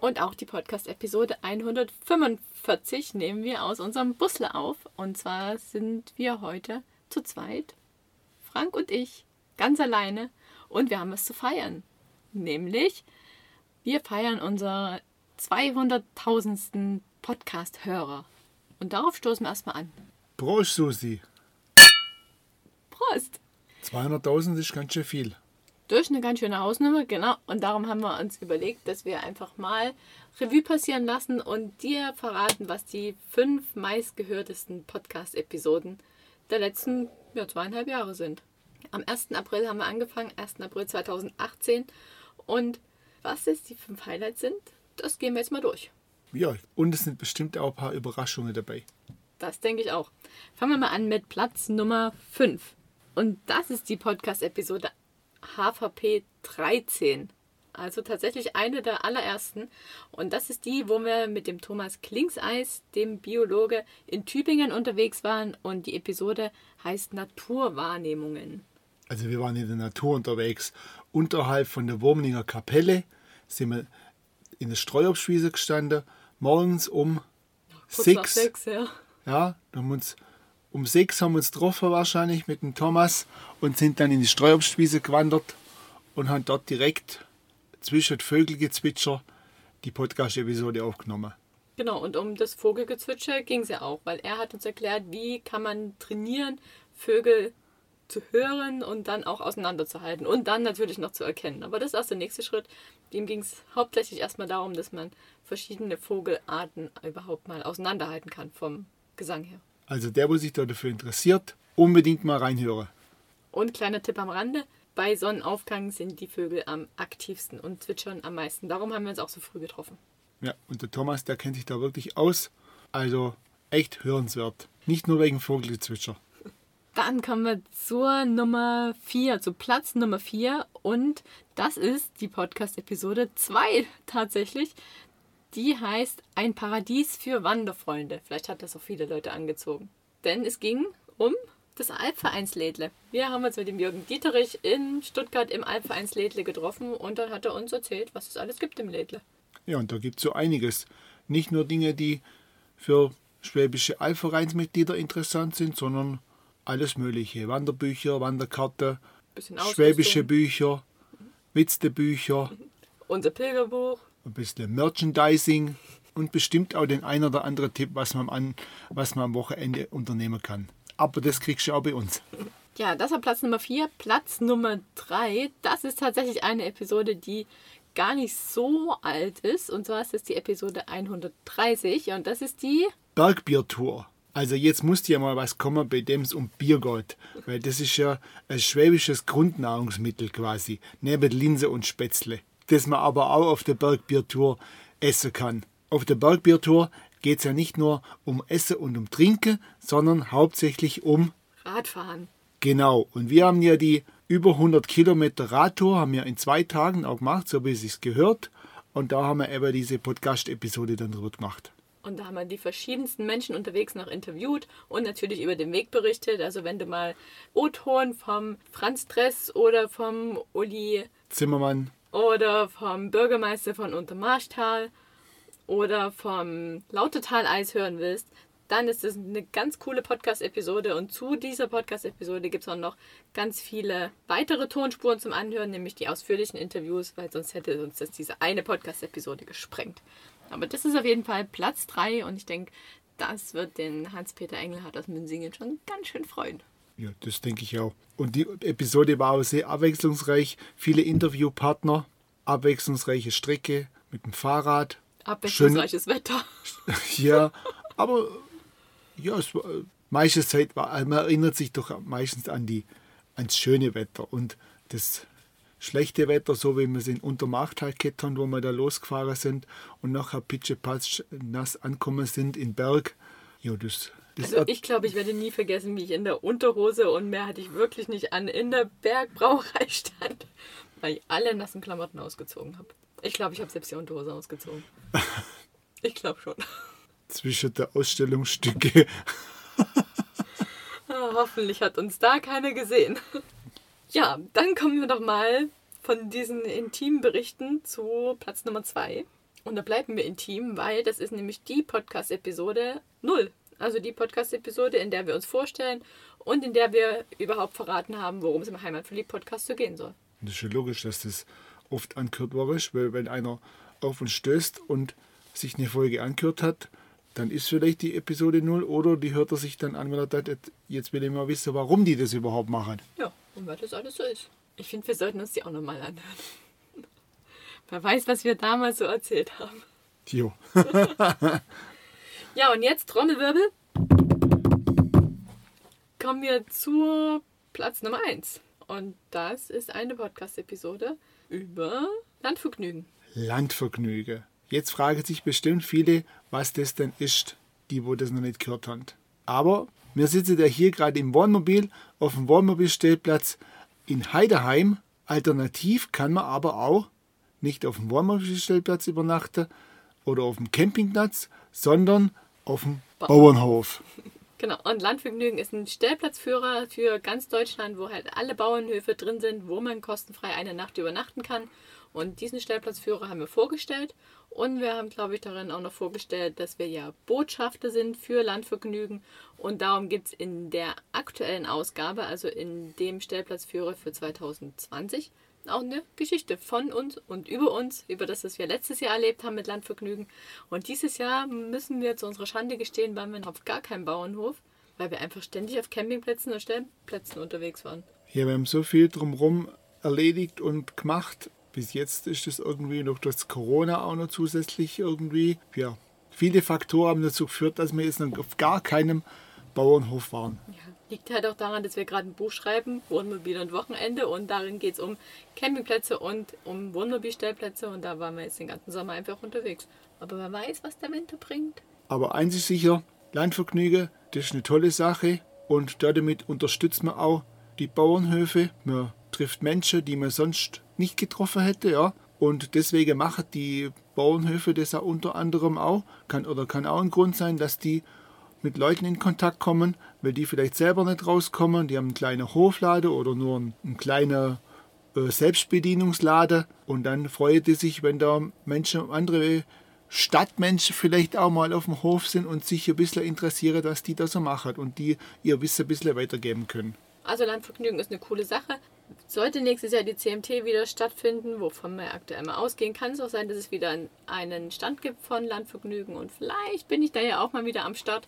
Und auch die Podcast-Episode 145 nehmen wir aus unserem Busle auf. Und zwar sind wir heute zu zweit, Frank und ich, ganz alleine. Und wir haben was zu feiern. Nämlich, wir feiern unser 200.000. Podcast-Hörer. Und darauf stoßen wir erstmal an. Prost, Susi. Prost! 200.000 ist ganz schön viel. Durch eine ganz schöne Hausnummer, genau. Und darum haben wir uns überlegt, dass wir einfach mal Revue passieren lassen und dir verraten, was die fünf meistgehörtesten Podcast-Episoden der letzten ja, zweieinhalb Jahre sind. Am 1. April haben wir angefangen, 1. April 2018. Und was jetzt die fünf Highlights sind, das gehen wir jetzt mal durch. Ja, und es sind bestimmt auch ein paar Überraschungen dabei. Das denke ich auch. Fangen wir mal an mit Platz Nummer 5. Und das ist die Podcast-Episode HVP 13. Also tatsächlich eine der allerersten. Und das ist die, wo wir mit dem Thomas Klingseis, dem Biologe, in Tübingen unterwegs waren. Und die Episode heißt Naturwahrnehmungen. Also wir waren in der Natur unterwegs. Unterhalb von der Wurmlinger Kapelle sind wir in der Streuobstwiese gestanden. Morgens um Kurz sechs. nach sechs, ja. Ja, dann haben uns, um sechs haben wir uns getroffen wahrscheinlich mit dem Thomas und sind dann in die Streuobstwiese gewandert und haben dort direkt zwischen Vögelgezwitscher die Podcast-Episode aufgenommen. Genau, und um das Vogelgezwitscher ging es ja auch, weil er hat uns erklärt, wie kann man trainieren, Vögel zu hören und dann auch auseinanderzuhalten und dann natürlich noch zu erkennen. Aber das ist auch der nächste Schritt. Dem ging es hauptsächlich erstmal darum, dass man verschiedene Vogelarten überhaupt mal auseinanderhalten kann vom Gesang her. Also der, wo sich da dafür interessiert, unbedingt mal reinhören. Und kleiner Tipp am Rande, bei Sonnenaufgang sind die Vögel am aktivsten und zwitschern am meisten. Darum haben wir uns auch so früh getroffen. Ja, und der Thomas, der kennt sich da wirklich aus. Also echt hörenswert. Nicht nur wegen Vogelgezwitscher. Dann kommen wir zur Nummer 4, zu Platz Nummer 4. Und das ist die Podcast-Episode 2 tatsächlich. Die heißt Ein Paradies für Wanderfreunde. Vielleicht hat das auch viele Leute angezogen. Denn es ging um das Alpvereinslädle. Wir haben uns mit dem Jürgen Dieterich in Stuttgart im Alpvereinslädle getroffen und dann hat er uns erzählt, was es alles gibt im Lädle. Ja, und da gibt es so einiges. Nicht nur Dinge, die für schwäbische Allvereinsmitglieder interessant sind, sondern alles Mögliche. Wanderbücher, Wanderkarte, schwäbische Bücher, Witztebücher, Unser Pilgerbuch. Ein bisschen Merchandising und bestimmt auch den ein oder anderen Tipp, was man, an, was man am Wochenende unternehmen kann. Aber das kriegst du auch bei uns. Ja, das war Platz Nummer 4. Platz Nummer 3, das ist tatsächlich eine Episode, die gar nicht so alt ist. Und zwar ist das die Episode 130 und das ist die Bergbiertour. Also jetzt muss ja mal was kommen, bei dem es um Bier geht. Weil das ist ja ein schwäbisches Grundnahrungsmittel quasi. Neben Linse und Spätzle. Das man aber auch auf der Bergbiertour essen kann. Auf der Bergbiertour geht es ja nicht nur um Essen und um Trinken, sondern hauptsächlich um Radfahren. Genau, und wir haben ja die über 100 Kilometer Radtour, haben wir in zwei Tagen auch gemacht, so wie es sich gehört. Und da haben wir eben diese Podcast-Episode dann drüber gemacht. Und da haben wir die verschiedensten Menschen unterwegs noch interviewt und natürlich über den Weg berichtet. Also wenn du mal O-Ton vom Franz Dress oder vom Uli Zimmermann, oder vom Bürgermeister von Untermarschtal oder vom Lautertal-Eis hören willst, dann ist das eine ganz coole Podcast-Episode. Und zu dieser Podcast-Episode gibt es auch noch ganz viele weitere Tonspuren zum Anhören, nämlich die ausführlichen Interviews, weil sonst hätte uns das diese eine Podcast-Episode gesprengt. Aber das ist auf jeden Fall Platz 3 und ich denke, das wird den Hans-Peter Engelhardt aus Münsingen schon ganz schön freuen. Ja, das denke ich auch. Und die Episode war auch sehr abwechslungsreich. Viele Interviewpartner, abwechslungsreiche Strecke mit dem Fahrrad. Abwechslungsreiches Wetter. Ja, aber ja, es war, meiste Zeit war, man erinnert sich doch meistens an die, ans schöne Wetter und das schlechte Wetter, so wie wir es in Untermacht halt wo wir da losgefahren sind und nachher pitschepatsch nass angekommen sind in Berg, Ja, das Also ich glaube, ich werde nie vergessen, wie ich in der Unterhose und mehr hatte ich wirklich nicht an in der Bergbrauerei stand, weil ich alle nassen Klamotten ausgezogen habe. Ich glaube, ich habe selbst die Unterhose ausgezogen. Ich glaube schon. zwischen der Ausstellungsstücke. Ah, hoffentlich hat uns da keiner gesehen. Ja, dann kommen wir doch mal von diesen intimen Berichten zu Platz Nummer 2. Und da bleiben wir intim, weil das ist nämlich die Podcast-Episode 0. Also die Podcast-Episode, in der wir uns vorstellen und in der wir überhaupt verraten haben, worum es im Heimatverliebt-Podcast so gehen soll. Das ist schon logisch, dass das oft worden ist, weil wenn einer auf uns stößt und sich eine Folge angehört hat, dann ist vielleicht die Episode 0 oder die hört er sich dann an, wenn er sagt, jetzt will ich mal wissen, warum die das überhaupt machen. Ja, und weil das alles so ist. Ich finde, wir sollten uns die auch nochmal anhören. Wer weiß, was wir damals so erzählt haben. Jo. Ja, und jetzt Trommelwirbel. Kommen wir zu Platz Nummer 1. Und das ist eine Podcast-Episode über Landvergnügen. Landvergnüge. Jetzt fragen sich bestimmt viele, was das denn ist, die, wo das noch nicht gehört haben. Aber wir sitzen ja hier gerade im Wohnmobil auf dem Wohnmobilstellplatz in Heideheim. Alternativ kann man aber auch nicht auf dem Wohnmobilstellplatz übernachten oder auf dem Campingplatz, sondern auf dem Bauernhof. Genau, und Landvergnügen ist ein Stellplatzführer für ganz Deutschland, wo halt alle Bauernhöfe drin sind, wo man kostenfrei eine Nacht übernachten kann. Und diesen Stellplatzführer haben wir vorgestellt. Und wir haben, glaube ich, darin auch noch vorgestellt, dass wir ja Botschafter sind für Landvergnügen. Und darum gibt es in der aktuellen Ausgabe, also in dem Stellplatzführer für 2020, auch eine Geschichte von uns und über uns, über das, was wir letztes Jahr erlebt haben mit Landvergnügen. Und dieses Jahr müssen wir zu unserer Schande gestehen, waren wir auf gar keinem Bauernhof, weil wir einfach ständig auf Campingplätzen und Stellplätzen unterwegs waren. Ja, wir haben so viel drumherum erledigt und gemacht. Bis jetzt ist es irgendwie noch das Corona auch noch zusätzlich irgendwie. Ja, viele Faktoren haben dazu geführt, dass wir jetzt noch auf gar keinem Bauernhof waren. Ja, liegt halt auch daran, dass wir gerade ein Buch schreiben, Wohnmobil und Wochenende. Und darin geht es um Campingplätze und um Wohnmobilstellplätze. Und da waren wir jetzt den ganzen Sommer einfach unterwegs. Aber wer weiß, was der Winter bringt. Aber eins ist sicher, Landvergnügen, das ist eine tolle Sache und damit unterstützt man auch die Bauernhöfe. Man trifft Menschen, die man sonst nicht getroffen hätte, ja. Und deswegen machen die Bauernhöfe das auch unter anderem auch. Kann oder kann auch ein Grund sein, dass die mit Leuten in Kontakt kommen, weil die vielleicht selber nicht rauskommen. Die haben einen kleinen Hofladen oder nur einen, einen kleinen äh, Selbstbedienungsladen. Und dann freut die sich, wenn da Menschen, andere Stadtmenschen vielleicht auch mal auf dem Hof sind und sich ein bisschen interessieren, was die da so machen und die ihr Wissen ein bisschen weitergeben können. Also Landvergnügen ist eine coole Sache. Sollte nächstes Jahr die CMT wieder stattfinden, wovon wir aktuell mal ausgehen, kann es auch sein, dass es wieder einen Stand gibt von Landvergnügen und vielleicht bin ich da ja auch mal wieder am Start.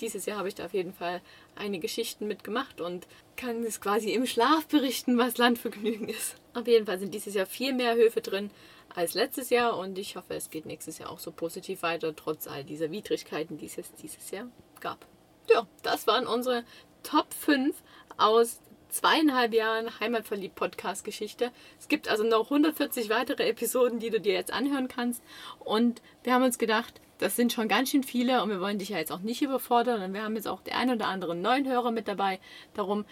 Dieses Jahr habe ich da auf jeden Fall einige Geschichten mitgemacht und kann es quasi im Schlaf berichten, was Landvergnügen ist. Auf jeden Fall sind dieses Jahr viel mehr Höfe drin als letztes Jahr und ich hoffe, es geht nächstes Jahr auch so positiv weiter, trotz all dieser Widrigkeiten, die es dieses Jahr gab. Ja, das waren unsere Top 5 aus zweieinhalb Jahren Heimatverliebt Podcast Geschichte. Es gibt also noch 140 weitere Episoden, die du dir jetzt anhören kannst. Und wir haben uns gedacht, das sind schon ganz schön viele und wir wollen dich ja jetzt auch nicht überfordern. Und wir haben jetzt auch den einen oder anderen neuen Hörer mit dabei. Darum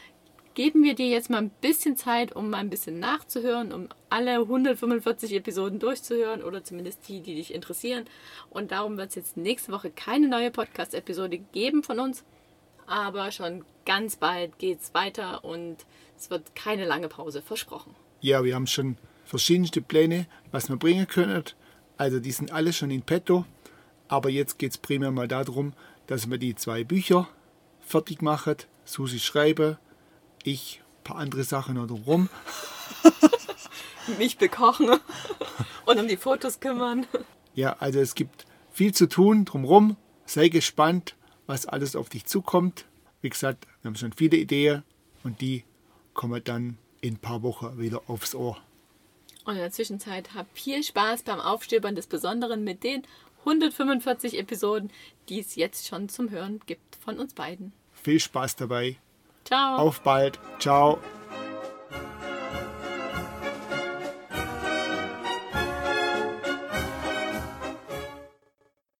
geben wir dir jetzt mal ein bisschen Zeit, um mal ein bisschen nachzuhören, um alle 145 Episoden durchzuhören oder zumindest die, die dich interessieren. Und darum wird es jetzt nächste Woche keine neue Podcast-Episode geben von uns. Aber schon ganz bald geht es weiter und es wird keine lange Pause versprochen. Ja, wir haben schon verschiedenste Pläne, was wir bringen können. Also die sind alle schon in petto. Aber jetzt geht es primär mal darum, dass wir die zwei Bücher fertig machen. Susi schreibe, ich ein paar andere Sachen noch rum. Mich bekochen und um die Fotos kümmern. Ja, also es gibt viel zu tun drumherum. Sei gespannt, was alles auf dich zukommt. Wie gesagt, wir haben schon viele Ideen und die kommen dann in ein paar Wochen wieder aufs Ohr. Und in der Zwischenzeit habt viel Spaß beim Aufstöbern des Besonderen mit den 145 Episoden, die es jetzt schon zum Hören gibt von uns beiden. Viel Spaß dabei. Ciao. Auf bald. Ciao.